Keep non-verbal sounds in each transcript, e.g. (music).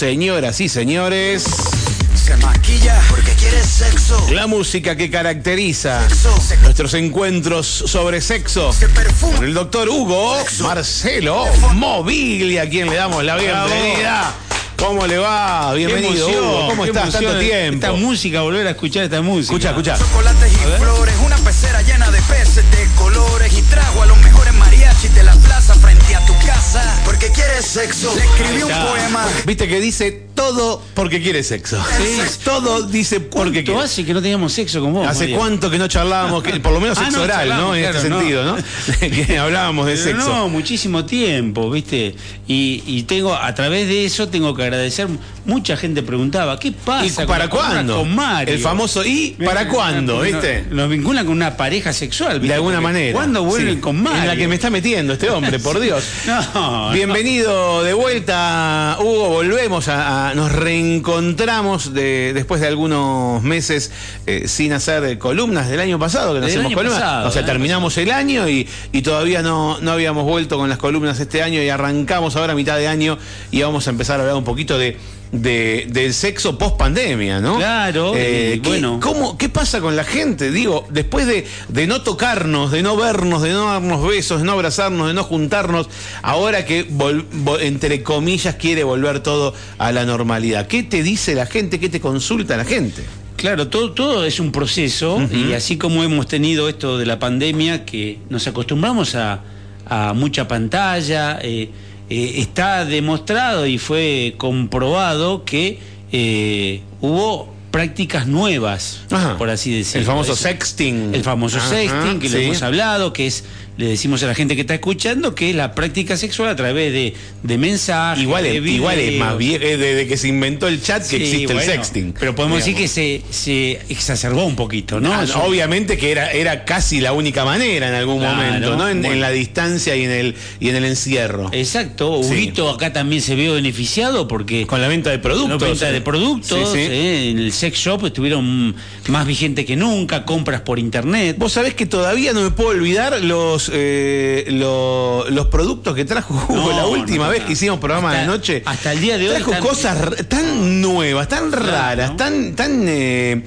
señoras y señores. Se maquilla porque quiere sexo. La música que caracteriza Sexo. nuestros encuentros sobre sexo. Se perfuma. Con el doctor Hugo Sexo. Marcelo Moviglia, a quien le damos la bienvenida. ¿Cómo le va? Bienvenido, Qué emoción, Hugo. ¿Cómo qué estás? emoción Tanto tiempo. Esta música, volver a escuchar esta música. Escucha, escucha. Chocolates y flores, una pecera llena de peces de colores y trago a los mejores mariachis de la plaza frente a tu casa. Porque quiere sexo. Le escribí un poema. Viste que dice todo porque quiere sexo. Sí. Todo dice porque ¿Cuánto quiere. hace que no teníamos sexo con vos? ¿Hace María? cuánto que no charlábamos? Que, por lo menos Ah, sexo no, oral, ¿no? En claro, este sentido, ¿no? que (laughs) hablábamos de Pero sexo. No, muchísimo tiempo, ¿viste? Y, y tengo, a través de eso, tengo que agradecer. Mucha gente preguntaba, ¿qué pasa? ¿Y con para compra cuándo? Con Mario? El famoso ¿y para cuándo? Nos- ¿Viste? Nos vinculan con una pareja sexual, ¿viste? De alguna Porque manera. ¿Cuándo vuelven Sí. con Mario? En la que me está metiendo este hombre, (laughs) por Dios. No, Bienvenido de vuelta, Hugo. Volvemos a, a- nos reencontramos de, después de algunos meses eh, sin hacer columnas del año pasado, que no hacemos columnas. pasado, o sea, terminamos el año y, y todavía no, no habíamos vuelto con las columnas este año y arrancamos ahora a mitad de año y vamos a empezar a hablar un poquito de. De- del sexo post pandemia, ¿no? Claro, Eh, ¿qué- bueno. ¿cómo, ¿Qué pasa con la gente? Digo, después de, de no tocarnos, de no vernos, de no darnos besos, de no abrazarnos, de no juntarnos, ahora que vol- vol- entre comillas quiere volver todo a la normalidad. ¿Qué te dice la gente? ¿Qué te consulta la gente? Claro, todo, todo es un proceso y así como hemos tenido esto de la pandemia, que nos acostumbramos a, a mucha pantalla, eh, eh, está demostrado y fue comprobado que eh, hubo prácticas nuevas, Ajá. por así decirlo. El famoso sexting. El famoso Ajá, sexting, que lo sí. hemos hablado, que es, le decimos a la gente que está escuchando, que es la práctica sexual a través de, de mensajes. Igual, de es, igual es más bien eh, desde que se inventó el chat que Sí, existe bueno, el sexting. Pero podemos decir que se, se exacerbó un poquito, ¿no? Ah, obviamente que era, era casi la única manera en algún Claro, momento, ¿no? En, la distancia y en el, y en el encierro. Exacto, Sí. Huguito acá también se vio beneficiado porque Con la venta de productos. la venta de productos, eh, en el sex shop estuvieron más vigente que nunca, compras por internet. Vos sabés que todavía no me puedo olvidar los eh, lo- los productos que trajo Hugo No, la última no, vez no. que hicimos programa Hasta- de noche. hasta el día de hoy Trajo están- cosas tan nuevas, tan raras, tan, tan eh,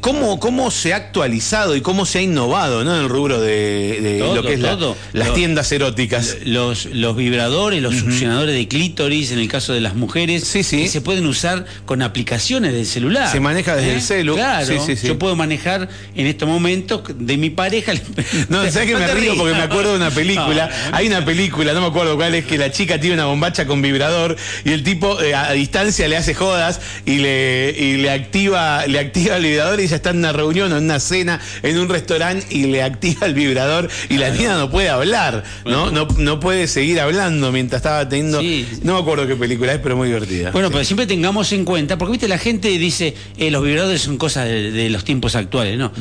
cómo, cómo se ha actualizado y cómo se ha innovado, ¿no? En el rubro de, de Todo, lo que es la- las tiendas eróticas. Los, los vibradores, los succionadores de clítoris, en el caso de las mujeres, Sí, sí. que se pueden usar con aplicaciones del celular. ¿eh? Se maneja desde el celu. Claro, Sí, yo puedo manejar en estos momentos de mi pareja. (laughs) No, ¿sabes que me río? Porque me acuerdo de una (laughs) película. No. Hay una película, no me acuerdo cuál es, que la chica tiene una bombacha con vibrador y el tipo eh, a distancia le hace jodas y le, y le activa le activa el vibrador y ella está en una reunión o en una cena en un restaurante y le activa el vibrador y la niña no puede hablar, ¿no? No, no puede seguir hablando mientras estaba teniendo. Sí. No me acuerdo qué película es, pero muy divertida. Bueno, Sí. pero siempre tengamos en cuenta, porque viste, la gente dice, eh, los vibradores son cosas de, de los tiempos actuales, ¿no?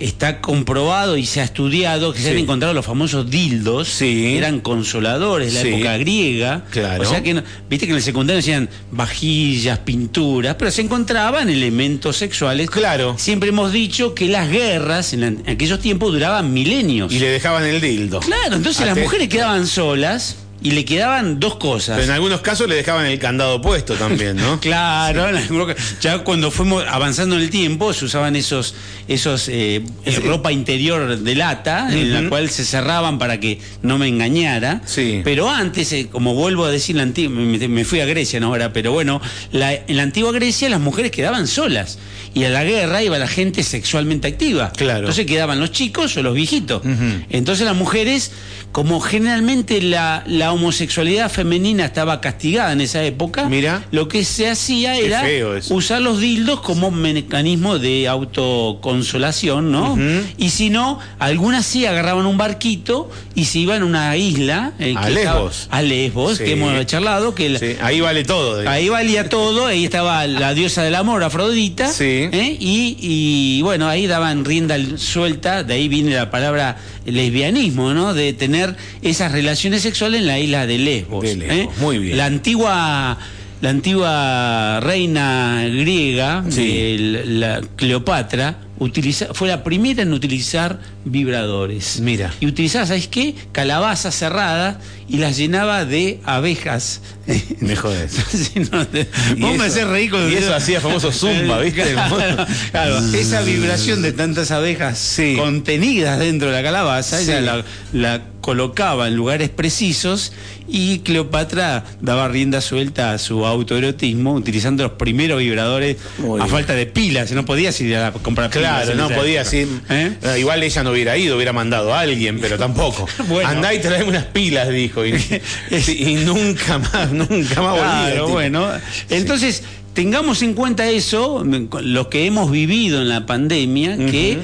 Está comprobado y se ha estudiado que se han encontrado los famosos dildos, Sí. que eran consoladores de la Sí. época griega. Claro. O sea que, viste que en el secundario decían vajillas, pinturas, pero se encontraban elementos sexuales. Claro. Siempre hemos dicho que las guerras en, la- en aquellos tiempos duraban milenios. Y le dejaban el dildo. Claro, entonces las mujeres quedaban solas y le quedaban dos cosas. Pero en algunos casos le dejaban el candado puesto también, ¿no? (laughs) Claro, en algunos ca- ya cuando fuimos avanzando en el tiempo se usaban esos, esos eh, ropa interior de lata en la cual se cerraban para que no me engañara. Sí. Pero antes, eh, como vuelvo a decir, la me, me fui a Grecia ¿no? ahora, pero bueno, la- en la antigua Grecia las mujeres quedaban solas y a la guerra iba la gente sexualmente activa. Claro. Entonces quedaban los chicos o los viejitos. Entonces las mujeres, como generalmente la, la homosexualidad femenina estaba castigada en esa época, Mira. lo que se hacía era usar los dildos como mecanismo de autoconsolación, ¿no? Y si no, algunas sí agarraban un barquito y se iban a una isla. eh, A que estaba- Lesbos. a Lesbos, Sí. que hemos charlado, que la- Sí, ahí vale todo. digamos. Ahí valía todo, ahí estaba la diosa del amor, Afrodita. Sí. ¿eh? Y, y, bueno, ahí daban rienda suelta, de ahí viene la palabra lesbianismo, ¿no? De tener esas relaciones sexuales en la isla de Lesbos. De Lesbos, muy bien. La antigua. La antigua reina griega, Sí. eh, la, la Cleopatra, utiliza, fue la primera en utilizar vibradores. Mira. Y utilizaba, ¿sabes qué? Calabazas cerradas y las llenaba de abejas. (laughs) Me jodes. (laughs) Sí, no, te- vos me hacés reír con y eso hacía famoso (laughs) Zumba, ¿viste? Claro, claro. esa vibración de tantas abejas Sí. contenidas dentro de la calabaza, ella Sí. la, la colocaba en lugares precisos y Cleopatra daba rienda suelta a su autoerotismo utilizando los primeros vibradores Muy a bien. falta de pilas. No podías ir a comprar pilas. Claro, no podía así. ¿Eh? Eh, Igual ella no hubiera ido, hubiera mandado a alguien, pero tampoco. (laughs) Bueno. Andá y traeme unas pilas, dijo. Y, (laughs) y nunca más, nunca más. Claro, bueno. Entonces, tengamos en cuenta eso, lo que hemos vivido en la pandemia, que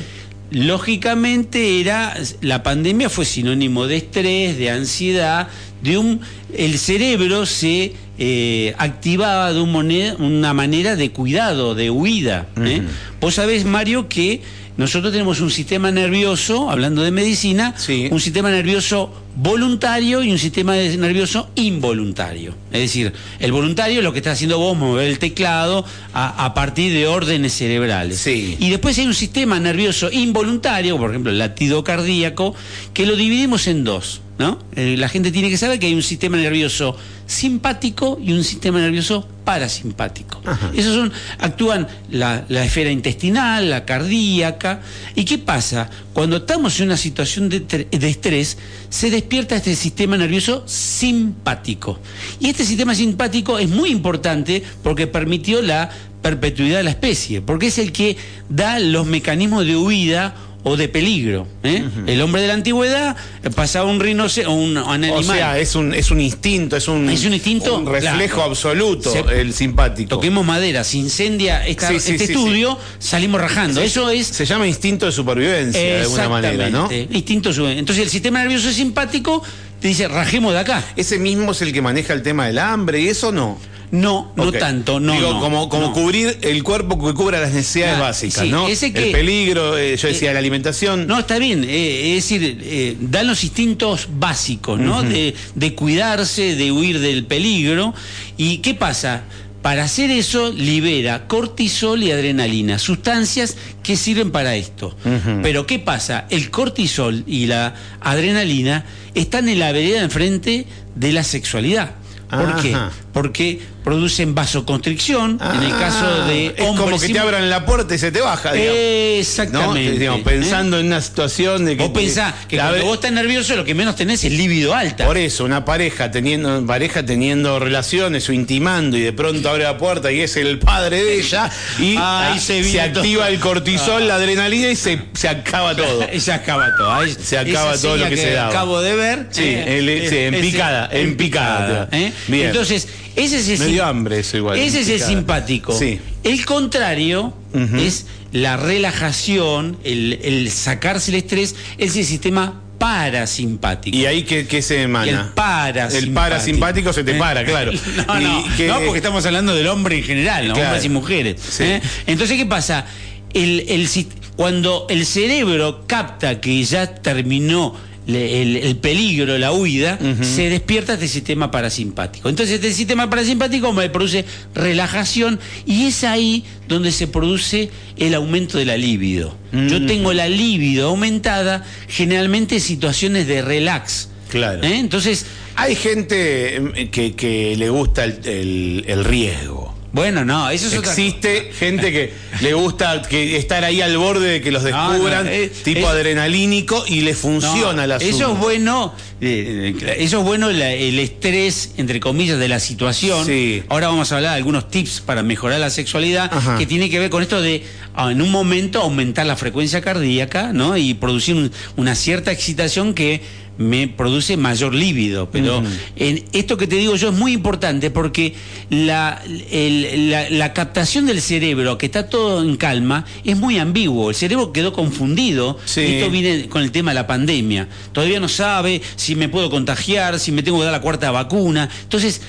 lógicamente era, la pandemia fue sinónimo de estrés, de ansiedad, de un, el cerebro se eh, activaba de un una manera de cuidado, de huida. ¿eh? Vos sabés, Mario, que nosotros tenemos un sistema nervioso, hablando de medicina, Sí. un sistema nervioso voluntario y un sistema nervioso involuntario. Es decir, el voluntario es lo que está haciendo vos, mover el teclado a, a partir de órdenes cerebrales. Sí. Y después hay un sistema nervioso involuntario, por ejemplo, el latido cardíaco, que lo dividimos en dos. ¿no? Eh, la gente tiene que saber que hay un sistema nervioso simpático y un sistema nervioso parasimpático. Esos son, actúan la, la esfera intestinal, la cardíaca. ¿Y qué pasa? Cuando estamos en una situación de, de estrés, se despierta este sistema nervioso simpático. Y este sistema simpático es muy importante porque permitió la perpetuidad de la especie, porque es el que da los mecanismos de huida o de peligro. ¿eh? El hombre de la antigüedad eh, pasaba un rinoceronte o un, un animal. O sea, es un, es un instinto, es un, Es un instinto, un reflejo claro. absoluto, Se- el simpático. Toquemos madera, se incendia esta- Sí, sí, este sí, estudio, salimos rajando. Eso es Se llama instinto de supervivencia, de alguna manera, ¿no? Instinto. Entonces el sistema nervioso simpático te dice, rajemos de acá. Ese mismo es el que maneja el tema del hambre y eso no. No, no tanto, no. Digo, no, como, como no. cubrir el cuerpo que cubra las necesidades básicas, sí, ¿no? ese que- el peligro, eh, yo decía, Eh, la alimentación. No, está bien. eh, es decir, dan los instintos básicos, ¿no? de, de cuidarse, de huir del peligro. ¿Y qué pasa? Para hacer eso libera cortisol y adrenalina, sustancias que sirven para esto. Pero ¿qué pasa? El cortisol y la adrenalina están en la vereda enfrente de la sexualidad. ¿Por qué? Porque producen vasoconstricción, en el caso de Ah, es como hombres que te abran la puerta y se te baja, digamos. Exactamente. ¿no? Digamos, ¿eh? pensando en una situación de que. Vos pensás que cuando ver, vos estás nervioso lo que menos tenés es libido alta. Por eso, una pareja teniendo, pareja teniendo relaciones o intimando y de pronto abre la puerta y es el padre de ella y (laughs) Ahí ah, se activa el cortisol, la adrenalina y se, se acaba (laughs) todo. Se acaba todo. Ahí- Se acaba esa todo lo que se daba. acabo de ver. Sí, el- sí, en picada, en picada. ¿eh? Bien. Entonces, ese es el Me dio sim- hambre eso igual, Ese es el simpático. Sí. El contrario es la relajación, el, el sacarse el estrés, es el sistema parasimpático. Y ahí que, que se emana. El parasimpático. El parasimpático se te para, (laughs) claro. No, no, que- no, porque estamos hablando del hombre en general, ¿no? Claro. hombres y mujeres. Sí. ¿eh? Entonces, ¿qué pasa? El, el cuando el cerebro capta que ya terminó le- el, el peligro, la huida, se despierta este sistema parasimpático. Entonces, este sistema parasimpático me produce relajación y es ahí donde se produce el aumento de la libido. Yo tengo la libido aumentada generalmente en situaciones de relax. Claro. ¿eh? Entonces, Hay gente eh, que, que le gusta el, el- el riesgo. Bueno, no, eso es otra Existe (laughs) gente que le gusta que estar ahí al borde de que los No, descubran, no, eh, tipo es- adrenalínico, y le No, funciona el asunto. Eso es bueno, eh, eh, eso es bueno la- el estrés, entre comillas, de la situación. Sí. Ahora vamos a hablar de algunos tips para mejorar la sexualidad, Ajá. que tiene que ver con esto de ah, en un momento aumentar la frecuencia cardíaca, ¿no? Y producir un- una cierta excitación que me produce mayor líbido. Pero en esto que te digo yo es muy importante porque la, el- la- la captación del cerebro, que está todo en calma, es muy ambiguo. El cerebro quedó confundido. Sí. Esto viene con el tema de la pandemia. Todavía no sabe si me puedo contagiar, si me tengo que dar la cuarta vacuna. Entonces,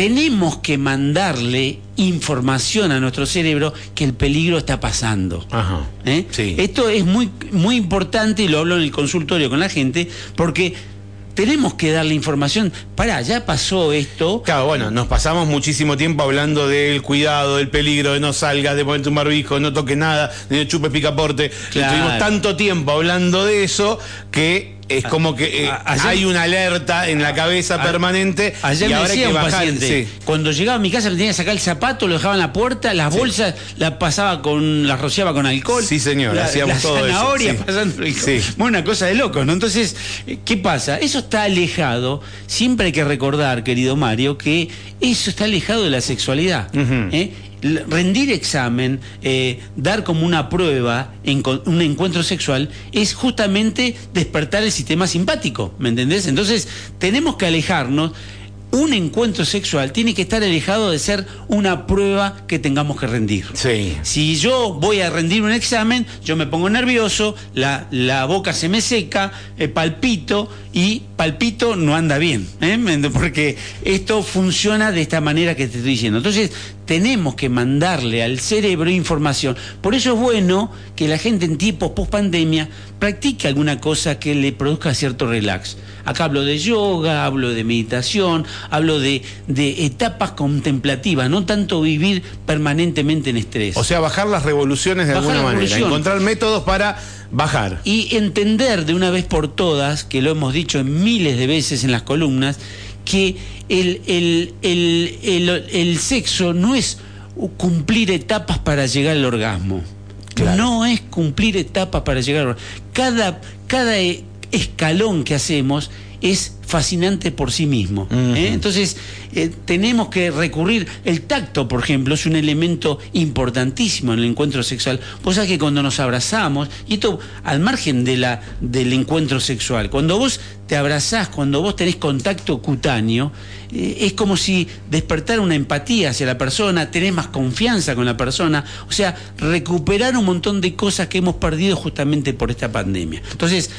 tenemos que mandarle información a nuestro cerebro que el peligro está pasando. Ajá. ¿Eh? Sí. Esto es muy, muy importante y lo hablo en el consultorio con la gente porque tenemos que darle información. Pará, ya pasó esto. Claro, bueno, nos pasamos muchísimo tiempo hablando del cuidado, del peligro, de no salgas, de ponerte un barbijo, de no toques nada, de no chupes picaporte. Claro. Estuvimos tanto tiempo hablando de eso que es como que eh, ayer- hay una alerta en la cabeza A- permanente Ayer y me ahora decía que un bajar. paciente, sí. cuando llegaba a mi casa me tenía que sacar el zapato, lo dejaba en la puerta, las bolsas las pasaba con, las rociaba con alcohol. Sí, señor, La- hacíamos todo eso, zanahorias sí. pasando el- Sí. Bueno, una cosa de locos, ¿no? Entonces, eh, ¿qué pasa? Eso está alejado, siempre hay que recordar, querido Mario, que eso está alejado de la sexualidad. ¿eh? Rendir examen, eh, dar como una prueba en un encuentro sexual, es justamente despertar el sistema simpático, ¿me entendés? Entonces, tenemos que alejarnos. Un encuentro sexual tiene que estar alejado de ser una prueba que tengamos que rendir. Sí. Si yo voy a rendir un examen, yo me pongo nervioso, la, la boca se me seca, eh, palpito y palpito no anda bien, ¿eh? (laughs) Porque esto funciona de esta manera que te estoy diciendo. Entonces, tenemos que mandarle al cerebro información. Por eso es bueno que la gente en tiempos post pandemia practique alguna cosa que le produzca cierto relax. Acá hablo de yoga, hablo de meditación, hablo de, de etapas contemplativas, no tanto vivir permanentemente en estrés. O sea, bajar las revoluciones de Bajar alguna manera, encontrar métodos para bajar. y entender de una vez por todas, que lo hemos dicho miles de veces en las columnas, que el, el- el- el- sexo no es cumplir etapas para llegar al orgasmo. Claro. No es cumplir etapas para llegar al orgasmo. Cada, cada eh, escalón que hacemos es fascinante por sí mismo. ¿eh? Entonces, eh, tenemos que recurrir. El tacto, por ejemplo, es un elemento importantísimo en el encuentro sexual. Vos sabés que cuando nos abrazamos, y esto al margen de la, del encuentro sexual, cuando vos te abrazás, cuando vos tenés contacto cutáneo, eh, es como si despertara una empatía hacia la persona, tenés más confianza con la persona, o sea, recuperar un montón de cosas que hemos perdido justamente por esta pandemia. Entonces,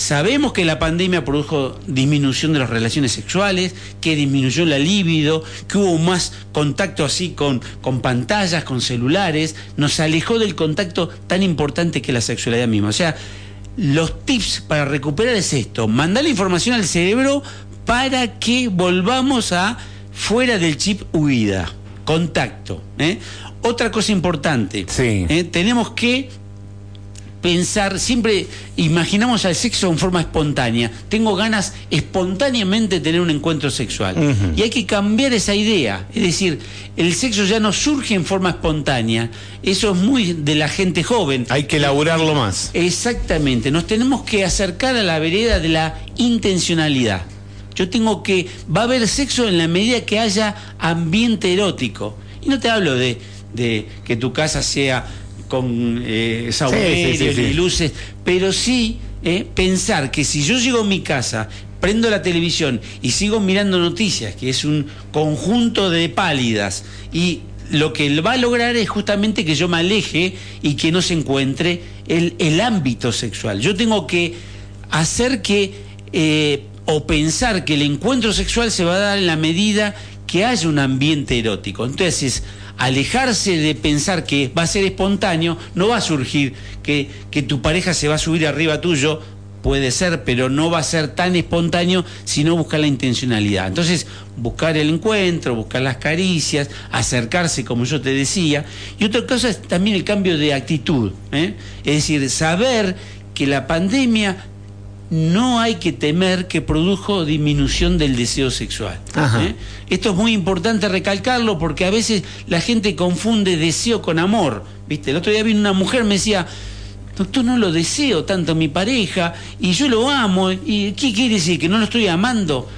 sabemos que la pandemia produjo disminución de las relaciones sexuales, que disminuyó la libido, que hubo más contacto así con, con pantallas, con celulares, nos alejó del contacto tan importante que es la sexualidad misma. O sea, los tips para recuperar es esto, mandar la información al cerebro para que volvamos a fuera del chip huida, contacto. ¿eh? Otra cosa importante, Sí. ¿eh? tenemos que pensar, siempre imaginamos al sexo en forma espontánea. Tengo ganas espontáneamente de tener un encuentro sexual. Y hay que cambiar esa idea. Es decir, el sexo ya no surge en forma espontánea. Eso es muy de la gente joven. Hay que elaborarlo más. Exactamente, nos tenemos que acercar a la vereda de la intencionalidad. Yo tengo que, va a haber sexo en la medida que haya ambiente erótico. Y no te hablo de, de que tu casa sea con eh, sí, sí, sí. y luces, pero sí eh, pensar que si yo llego a mi casa, prendo la televisión y sigo mirando noticias, que es un conjunto de pálidas, y lo que va a lograr es justamente que yo me aleje y que no se encuentre el, el ámbito sexual. Yo tengo que hacer que, eh, o pensar que el encuentro sexual se va a dar en la medida que haya un ambiente erótico. Entonces, alejarse de pensar que va a ser espontáneo, no va a surgir que, que tu pareja se va a subir arriba tuyo, puede ser, pero no va a ser tan espontáneo si no buscar la intencionalidad. Entonces, buscar el encuentro, buscar las caricias, acercarse, como yo te decía. Y otra cosa es también el cambio de actitud. ¿eh? Es decir, saber que la pandemia no hay que temer que produjo disminución del deseo sexual. ¿eh? Esto es muy importante recalcarlo porque a veces la gente confunde deseo con amor. ¿Viste? El otro día vino una mujer me decía, doctor, no lo deseo tanto a mi pareja y yo lo amo. ¿Y qué quiere decir? ¿Que no lo estoy amando?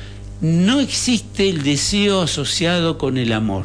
No existe el deseo asociado con el amor.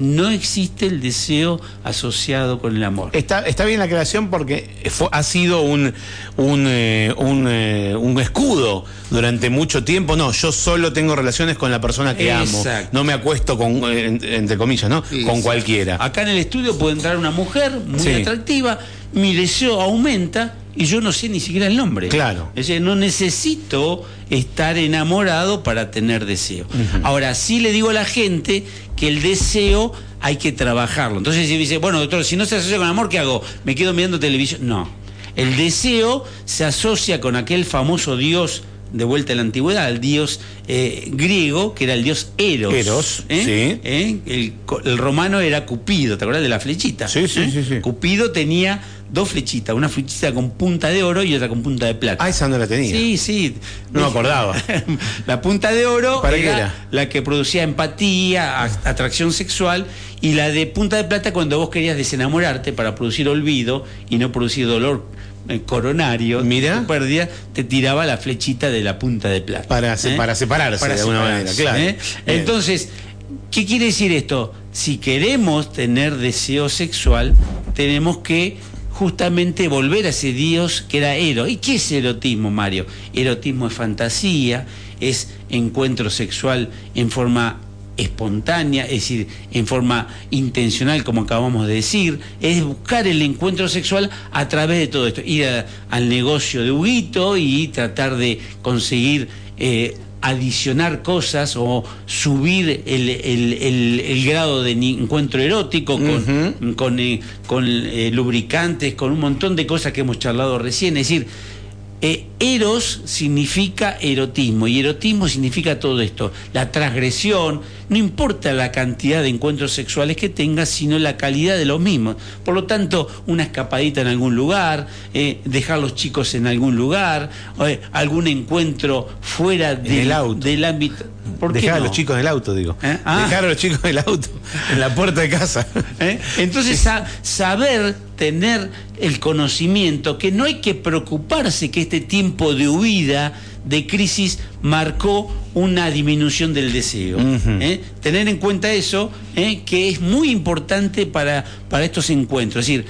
No existe el deseo asociado con el amor. Está, está bien la aclaración porque fue- ha sido un, un, eh, un, eh, un escudo durante mucho tiempo. No, yo solo tengo relaciones con la persona que amo. No me acuesto con, eh, en- entre comillas, ¿no? Con cualquiera. Acá en el estudio puede entrar una mujer muy Sí. atractiva, mi deseo aumenta y yo no sé ni siquiera el nombre. Claro. Es decir, no necesito estar enamorado para tener deseo. Ahora, sí le digo a la gente que el deseo hay que trabajarlo. Entonces, si dice, bueno, doctor, si no se asocia con amor, ¿qué hago? ¿Me quedo mirando televisión? No. El deseo se asocia con aquel famoso Dios de vuelta a la antigüedad, al dios eh, griego, que era el dios Eros. Eros, ¿eh? sí. ¿Eh? El, romano era Cupido, ¿te acuerdas de la flechita? Sí, sí, ¿Eh? sí, sí. Cupido tenía dos flechitas, una flechita con punta de oro y otra con punta de plata. Ah, esa no la tenía. Sí, sí. No me acordaba. (laughs) la punta de oro ¿Para era, era? la que producía empatía, atracción sexual, y la de punta de plata cuando vos querías desenamorarte para producir olvido y no producir dolor eh, coronario, Mira. pérdida, te tiraba la flechita de la punta de plata. Para se- para separarse de alguna manera, claro. ¿eh? Entonces, ¿qué quiere decir esto? Si queremos tener deseo sexual, tenemos que justamente volver a ese Dios que era Ero. ¿Y qué es erotismo, Mario? Erotismo es fantasía, es encuentro sexual en forma espontánea, es decir, en forma intencional, como acabamos de decir, es buscar el encuentro sexual a través de todo esto, ir al negocio de Huguito y tratar de conseguir eh, adicionar cosas o subir el, el- el- el grado de encuentro erótico con, con, eh, con, eh, lubricantes, con un montón de cosas que hemos charlado recién, es decir, eh, eros significa erotismo y erotismo significa todo esto, la transgresión, no importa la cantidad de encuentros sexuales que tengas, sino la calidad de los mismos. Por lo tanto, una escapadita en algún lugar, eh, dejar los chicos en algún lugar, eh, algún encuentro fuera del, del ámbito. ¿Por qué Dejar a los chicos en el auto, digo. ¿Eh? Ah. Dejar a los chicos en el auto, en la puerta de casa. ¿Eh? Entonces, sa- saber tener el conocimiento que no hay que preocuparse que este tiempo de huida, de crisis, marcó una disminución del deseo. ¿eh? Tener en cuenta eso, ¿eh? que es muy importante para, para estos encuentros. Es decir,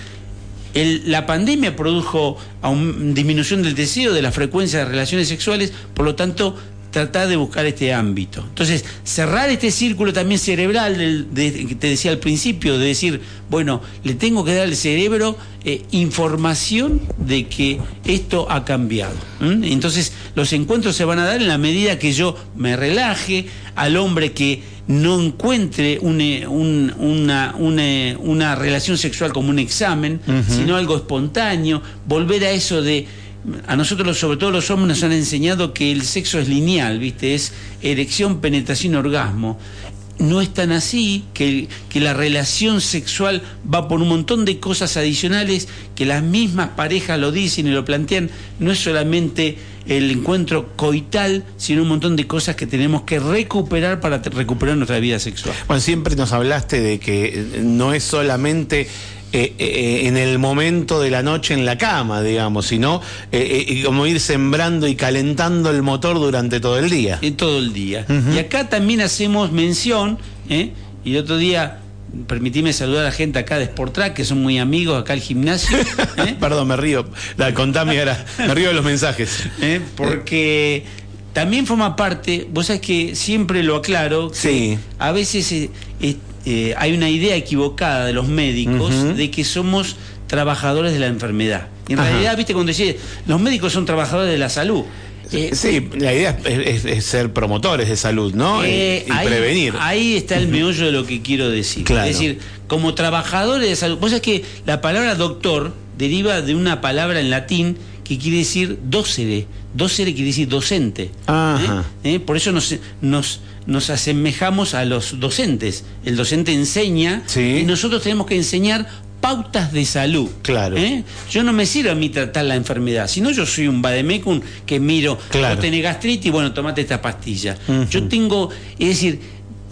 el- la pandemia produjo aum- disminución del deseo, de la frecuencia de relaciones sexuales, por lo tanto, tratar de buscar este ámbito. Entonces, cerrar este círculo también cerebral, del- de- que te decía al principio, de decir, bueno, le tengo que dar al cerebro eh, información de que esto ha cambiado. Entonces, los encuentros se van a dar en la medida que yo me relaje, al hombre que no encuentre un, eh, un- una, una- una relación sexual como un examen, sino algo espontáneo, volver a eso de... A nosotros, sobre todo los hombres, nos han enseñado que el sexo es lineal, ¿viste? Es erección, penetración, orgasmo. No es tan así, que, que la relación sexual va por un montón de cosas adicionales que las mismas parejas lo dicen y lo plantean. No es solamente el encuentro coital, sino un montón de cosas que tenemos que recuperar para recuperar nuestra vida sexual. Bueno, siempre nos hablaste de que no es solamente eh, eh, en el momento de la noche en la cama, digamos, sino eh, eh, como ir sembrando y calentando el motor durante todo el día. eh, todo el día. Y acá también hacemos mención, ¿eh? y el otro día, permitime saludar a la gente acá de Sportrack, que son muy amigos acá al gimnasio, (laughs) ¿eh? Perdón, me río. Da, contame ahora. Me río de los mensajes. (laughs) ¿eh? porque también forma parte, vos sabés que siempre lo aclaro, que Sí. a veces eh, eh, eh, hay una idea equivocada de los médicos de que somos trabajadores de la enfermedad. En Ajá. realidad, viste, cuando decís, los médicos son trabajadores de la salud. Eh, Sí, la idea es, es- es ser promotores de salud, ¿no? Eh, y, y ahí, prevenir. Ahí está el meollo de lo que quiero decir. Claro. Es decir, como trabajadores de salud. Vos sabés que la palabra doctor deriva de una palabra en latín que quiere decir docere. Docere quiere decir docente. Ajá. ¿Eh? ¿Eh? Por eso nos, nos, nos asemejamos a los docentes. El docente enseña Sí. y nosotros tenemos que enseñar pautas de salud. Claro. ¿Eh? Yo no me sirve a mí tratar la enfermedad, sino yo soy un vademecum que miro, Claro. vos tenés gastritis, bueno, tomate esta pastilla. Yo tengo, es decir,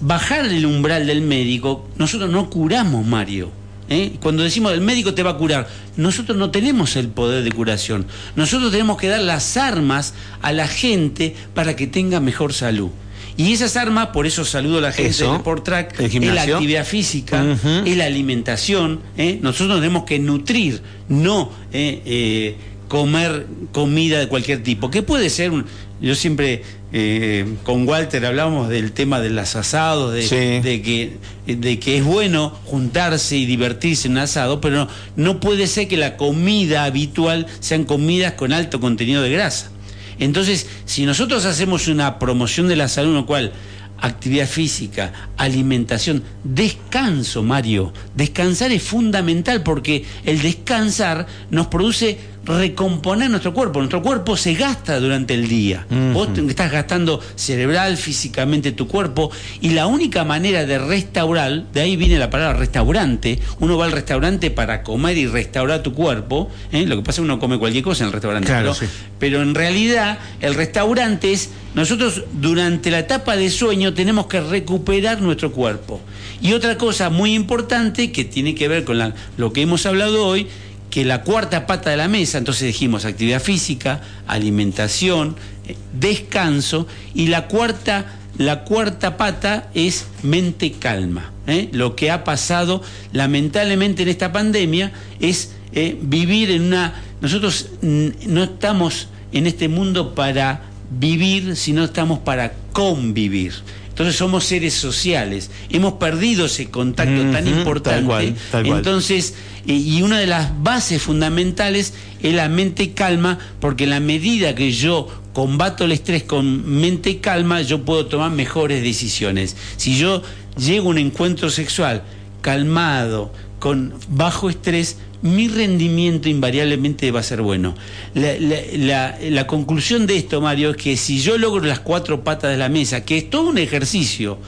bajar el umbral del médico, nosotros no curamos, Mario. ¿Eh? Cuando decimos el médico te va a curar, nosotros no tenemos el poder de curación. Nosotros tenemos que dar las armas a la gente para que tenga mejor salud. Y esas armas, por eso saludo a la gente Eso, del Sport Track, el es la actividad física, es la alimentación. ¿eh? Nosotros nos tenemos que nutrir, no eh, comer comida de cualquier tipo. Que puede ser un. Yo siempre eh, con Walter hablábamos del tema de los asados, de, Sí. de que, de que es bueno juntarse y divertirse en un asado, pero no, no puede ser que la comida habitual sean comidas con alto contenido de grasa. Entonces, si nosotros hacemos una promoción de la salud en la cual actividad física, alimentación, descanso, Mario, descansar es fundamental porque el descansar nos produce recomponer nuestro cuerpo. Nuestro cuerpo se gasta durante el día. Vos estás gastando cerebral, físicamente tu cuerpo. Y la única manera de restaurar, de ahí viene la palabra restaurante. Uno va al restaurante para comer y restaurar tu cuerpo. ¿eh? Lo que pasa es que uno come cualquier cosa en el restaurante. Claro, pero, sí. pero en realidad el restaurante es, nosotros durante la etapa de sueño tenemos que recuperar nuestro cuerpo. Y otra cosa muy importante que tiene que ver con la- lo que hemos hablado hoy, que la cuarta pata de la mesa, entonces dijimos actividad física, alimentación, eh, descanso, y la cuarta, la cuarta pata es mente calma. ¿eh? Lo que ha pasado lamentablemente en esta pandemia es eh, vivir en una... Nosotros no estamos en este mundo para vivir, sino estamos para convivir. Entonces somos seres sociales. Hemos perdido ese contacto tan importante. tal cual, tal cual. Entonces, eh, y una de las bases fundamentales es la mente calma, porque en la medida que yo combato el estrés con mente calma, yo puedo tomar mejores decisiones. Si yo llego a un encuentro sexual calmado, con bajo estrés, mi rendimiento invariablemente va a ser bueno. La, la- la- conclusión de esto, Mario, es que si yo logro las cuatro patas de la mesa, que es todo un ejercicio,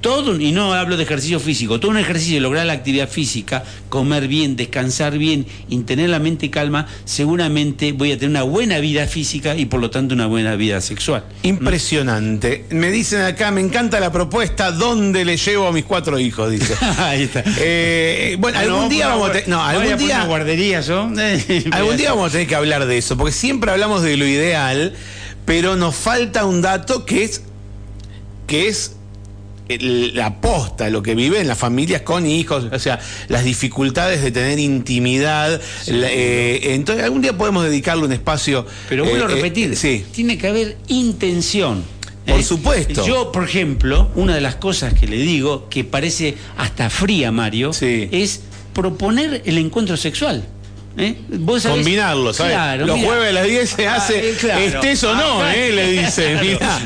todo, y no hablo de ejercicio físico, todo un ejercicio, lograr la actividad física, comer bien, descansar bien y tener la mente calma, seguramente voy a tener una buena vida física y por lo tanto una buena vida sexual. Impresionante. Me dicen acá, me encanta la propuesta, ¿dónde le llevo a mis cuatro hijos? Dice. (laughs) Ahí está. Eh, bueno, algún día vamos a tener. No, (laughs) algún día. guardería yo. Algún día vamos a tener que hablar de eso, porque siempre hablamos de lo ideal, pero nos falta un dato que es que es la posta, lo que viven las familias con hijos, o sea, las dificultades de tener intimidad. la- eh, entonces, algún día podemos dedicarle un espacio. Pero vuelvo a eh, eh, repetir, sí. tiene que haber intención. Por supuesto. Yo, por ejemplo, una de las cosas que le digo, que parece hasta fría, Mario, Sí. es proponer el encuentro sexual. ¿Eh? ¿Vos sabés? Combinarlo, ¿sabes? Claro, Los jueves a las 10 se Ah, hace, eh, claro. estés o no, ¿eh? Le dice, claro. mirá.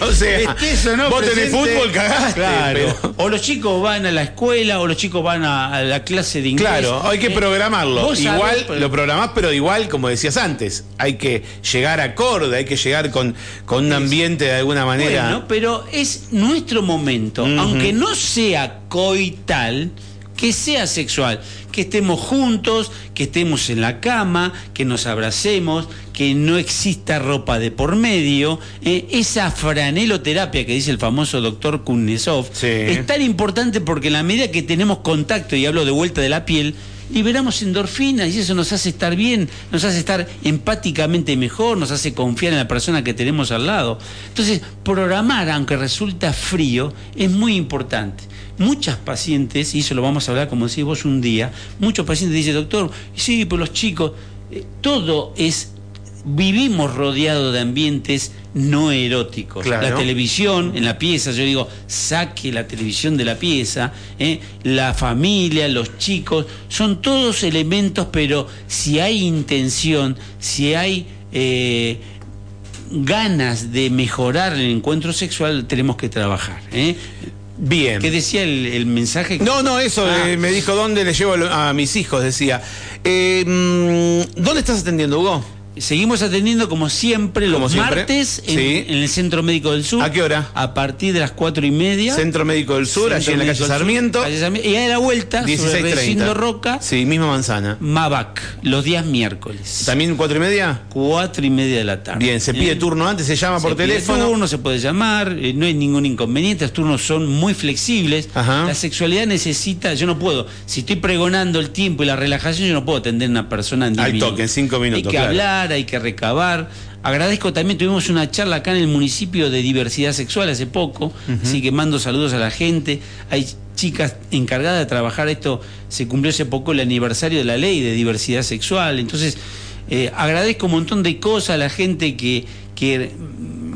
(laughs) o sea, Estés o no vos tenés fútbol, cagaste. Claro. pero- O los chicos van a la escuela, o los chicos van a, a la clase de inglés. Claro, hay que Eh, programarlo. sabés, Igual lo programás, pero igual, como decías antes, hay que llegar acorde, hay que llegar con, con un ambiente de alguna manera. Bueno, pero es nuestro momento, aunque no sea coital, que sea sexual, que estemos juntos, que estemos en la cama, que nos abracemos, que no exista ropa de por medio. eh, esa franeloterapia que dice el famoso doctor Kuznetsov Sí. es tan importante porque en la medida que tenemos contacto, y hablo de vuelta de la piel, liberamos endorfinas y eso nos hace estar bien, nos hace estar empáticamente mejor, nos hace confiar en la persona que tenemos al lado. Entonces, programar, aunque resulta frío, es muy importante. Muchas pacientes, y eso lo vamos a hablar como decís vos un día, muchos pacientes dicen, doctor, sí, pues los chicos, eh, todo es, vivimos rodeados de ambientes no eróticos. Claro. La televisión en la pieza, yo digo, saque la televisión de la pieza, ¿eh? la familia, los chicos, son todos elementos, pero si hay intención, si hay eh, ganas de mejorar el encuentro sexual, tenemos que trabajar. ¿eh? Bien. ¿Qué decía el, el mensaje? No, no, eso Ah. eh, me dijo dónde le llevo a mis hijos, decía. Eh, mm, ¿Dónde estás atendiendo, Hugo? Seguimos atendiendo como siempre los Como siempre. martes en, Sí. en el Centro Médico del Sur. ¿A qué hora? A partir de las cuatro y media. Centro Médico del Sur, allí en la calle Sur, Sarmiento. calle Sarmiento, Y a la vuelta, sobre 16.30. Recindo Roca, Sí, misma manzana. Mabac, los días miércoles. ¿También cuatro y media? Cuatro y media de la tarde. Bien, se pide ¿Eh? turno antes, se llama Se por pide teléfono. turno, se puede llamar, eh, no hay ningún inconveniente, los turnos son muy flexibles. Ajá. La sexualidad necesita, yo no puedo, si estoy pregonando el tiempo y la relajación, yo no puedo atender a una persona en diez Al minutos. toque, en cinco minutos, Hay que claro. hablar, hay que recabar. Agradezco también, tuvimos una charla acá en el municipio de diversidad sexual hace poco, así que mando saludos a la gente. Hay chicas encargadas de trabajar esto, se cumplió hace poco el aniversario de la ley de diversidad sexual, entonces eh, agradezco un montón de cosas a la gente que, que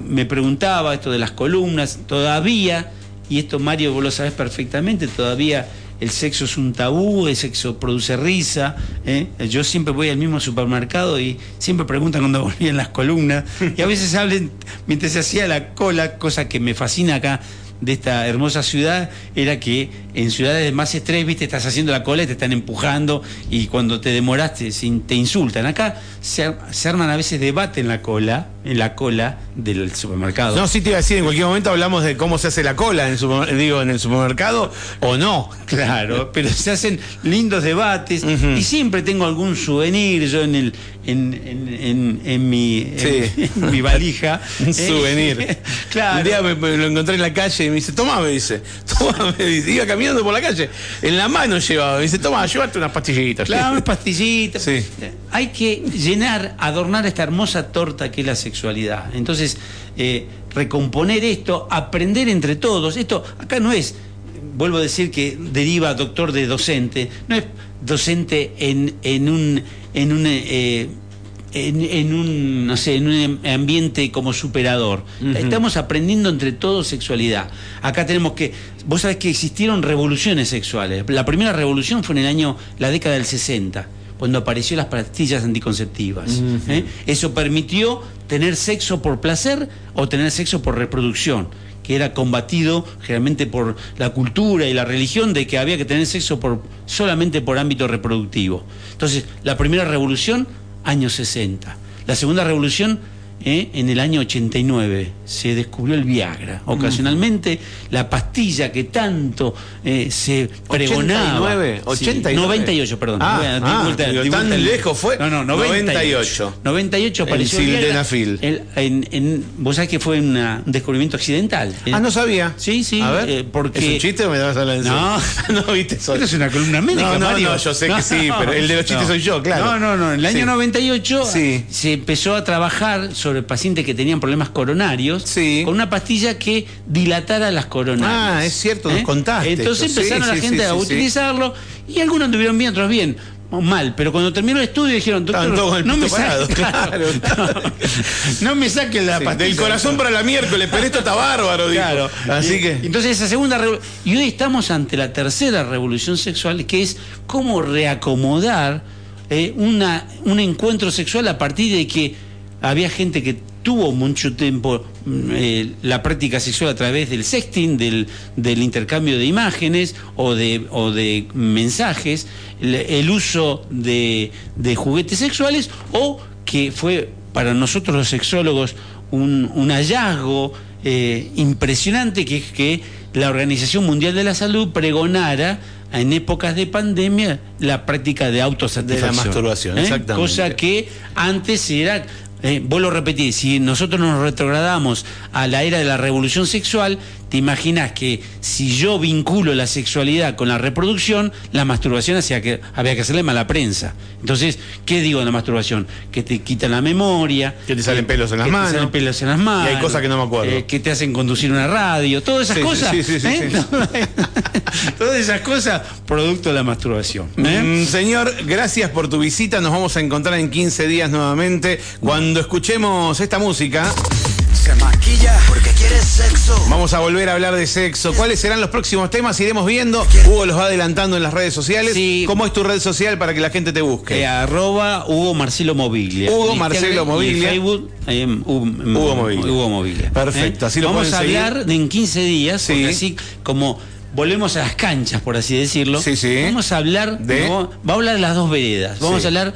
me preguntaba esto de las columnas, todavía, y esto Mario vos lo sabés perfectamente, todavía el sexo es un tabú, el sexo produce risa. ¿eh? Yo siempre voy al mismo supermercado y siempre preguntan cuando (laughs) volvían las columnas. Y a veces hablen, mientras se hacía la cola, cosa que me fascina acá, de esta hermosa ciudad era que en ciudades de más estrés, viste, estás haciendo la cola y te están empujando y cuando te demoraste te insultan. Acá se, se arman a veces debate en la cola, en la cola del supermercado. No, sí te iba a decir, en cualquier momento hablamos de cómo se hace la cola en digo, en el supermercado o no. (laughs) Claro, pero se hacen lindos debates y siempre tengo algún souvenir yo en el en, en, en- mi, en- Sí. (laughs) en mi valija. (laughs) Un souvenir. (laughs) claro. Un día me, me lo encontré en la calle y me dice, toma, me dice, toma, me dice, iba caminando por la calle, en la mano llevaba, me dice, toma, llévate unas pastillitas. Claro, unas pastillitas. Sí. Hay que llenar, adornar esta hermosa torta que es la sexualidad. Entonces, eh, recomponer esto, aprender entre todos. Esto acá no es, vuelvo a decir que deriva doctor de docente, no es docente en, en un, en un eh, en, en un, no sé, en un ambiente como superador. Estamos aprendiendo entre todos sexualidad. Acá tenemos que, vos sabés que existieron revoluciones sexuales. La primera revolución fue en el año, la década del 60, cuando apareció las pastillas anticonceptivas. ¿eh? Eso permitió tener sexo por placer o tener sexo por reproducción que era combatido generalmente por la cultura y la religión de que había que tener sexo por, solamente por ámbito reproductivo. Entonces, la primera revolución, años 60. La segunda revolución, eh, en el año 89, se descubrió el Viagra. Ocasionalmente, la pastilla que tanto eh, se pregonaba. 89, Sí, 89. 98, perdón. Ah, Bueno, ah, tan el- lejos fue. No, no, 98. 98 El apareció el sildenafil. El- en- en- Vos sabés que fue una- un descubrimiento accidental. Ah, no sabía. Sí, sí, A ver, eh, porque- ¿Es un chiste o me vas a hablar en? No. (laughs) no, viste. Esto es una columna médica, No, no, Mario. no, yo sé que sí, pero el de los chistes soy yo, claro. No, no, no. En el año Sí. 98 Sí. se empezó a trabajar sobre pacientes que tenían problemas coronarios Sí. con una pastilla que dilatara las coronarias. Ah, es cierto, nos contaste Entonces esto. empezaron Sí, la gente a utilizarlo y algunos anduvieron bien, otros bien. Mal, pero cuando terminó el estudio dijeron, doctor, no, me parado, saque, (laughs) claro. no, me saque la Sí, pastilla. del corazón para la miércoles, pero esto está bárbaro, dijo. Claro. Así Y- que. Entonces esa segunda y hoy estamos ante la tercera revolución sexual, que es cómo reacomodar eh, una, un encuentro sexual a partir de que había gente que tuvo mucho tiempo mm, eh, la práctica sexual a través del sexting, del, del intercambio de imágenes o de, o de mensajes, el, el uso de, de juguetes sexuales o que fue para nosotros los sexólogos un, un hallazgo eh, impresionante que es que la Organización Mundial de la Salud pregonara en épocas de pandemia la práctica de autosatisfacción. De la masturbación, ¿eh? exactamente. Cosa que antes era, eh, vos lo repetís, si nosotros nos retrogradamos a la era de la revolución sexual, te imaginas que si yo vinculo la sexualidad con la reproducción, la masturbación hacía que, había que hacerle mala prensa. Entonces, ¿qué digo de la masturbación? Que te quitan la memoria. Que te salen pelos en las que te manos. salen pelos en las manos. Y hay cosas que no me acuerdo. eh, que te hacen conducir una radio, todas esas Sí, cosas. sí, sí, sí, ¿eh? (laughs) todas esas cosas, producto de la masturbación. ¿eh? Mm, señor, gracias por tu visita. Nos vamos a encontrar en 15 días nuevamente. Cuando escuchemos esta música, Se maquilla porque sexo. vamos a volver a hablar de sexo. ¿Cuáles serán los próximos temas? Iremos viendo. Hugo los va adelantando en las redes sociales. Sí. ¿Cómo es tu red social para que la gente te busque? Eh, arroba Hugo Marcelo Moviglia. Hugo Marcelo y Moviglia. Facebook, eh, Hugo, Hugo Moviglia. Hugo Moviglia. Perfecto, así lo Vamos a seguir. hablar de en 15 días, Sí. porque así como volvemos a las canchas, por así decirlo. Sí, sí. Vamos a hablar De- no, va a hablar de las dos veredas. Vamos Sí. a hablar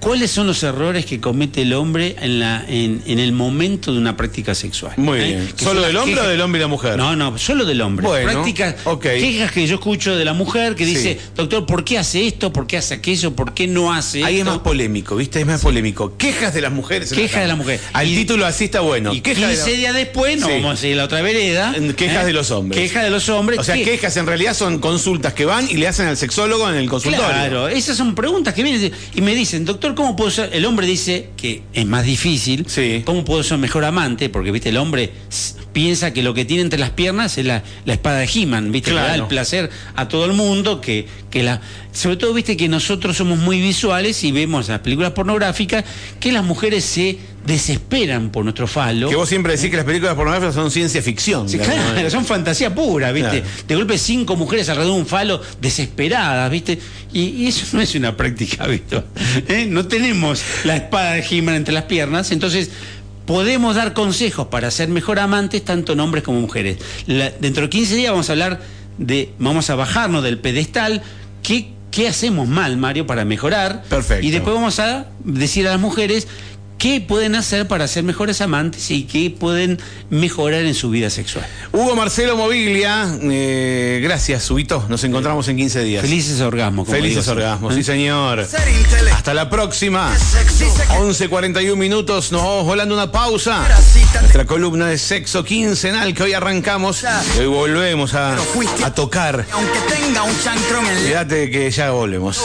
cuáles son los errores que comete el hombre en, la, en, en el momento de una práctica sexual. Muy ¿eh? bien. ¿Solo del las hombre o del hombre y la mujer? No, no, solo del hombre. Bueno, Prácticas, quejas que yo escucho de la mujer que Sí. dice, doctor, ¿por qué hace esto? ¿Por qué hace aquello? ¿Por qué no hace Ahí es más polémico, ¿viste? Es más polémico. Quejas de las mujeres. Quejas de la mujer. Al Y- título así está bueno. Y Quejas de 15 la- días después, no Sí. vamos a ir a la otra vereda. ¿eh? Quejas de los hombres. Quejas de los hombres. O sea, que- quejas en realidad son consultas que van y le hacen al sexólogo en el consultorio. Claro, esas son preguntas que vienen y me dicen, doctor, ¿cómo puedo ser? El hombre dice que es más difícil. Sí. ¿Cómo puedo ser mejor amante? Porque, viste, el hombre piensa que lo que tiene entre las piernas es la, la espada de He-Man, viste, que da Claro. el placer a todo el mundo, que, que la. Sobre todo, viste, que nosotros somos muy visuales y vemos las películas pornográficas que las mujeres se desesperan por nuestro falo. Que vos siempre decís que las películas pornográficas son ciencia ficción. Sí, claro, manera. son fantasía pura, ¿viste? Claro. De golpe cinco mujeres alrededor de un falo desesperadas, ¿viste? Y, y eso no es una práctica habitual. ¿eh? No tenemos la espada de He-Man entre las piernas, entonces podemos dar consejos para ser mejor amantes, tanto en hombres como mujeres. La- dentro de 15 días vamos a hablar de, vamos a bajarnos del pedestal, qué, qué hacemos mal, Mario, para mejorar. Perfecto. Y después vamos a decir a las mujeres qué pueden hacer para ser mejores amantes y qué pueden mejorar en su vida sexual. Hugo Marcelo Mobilia, eh, gracias, Huguito. Nos encontramos en 15 días. Felices orgasmos. como Felices digo orgasmos, sí, señor. Hasta la próxima. Sexy, sé que 11.41 minutos, nos vamos volando una pausa. Nuestra columna de sexo quincenal que hoy arrancamos. Y hoy volvemos a, a tocar. aunque tenga un que ya volvemos.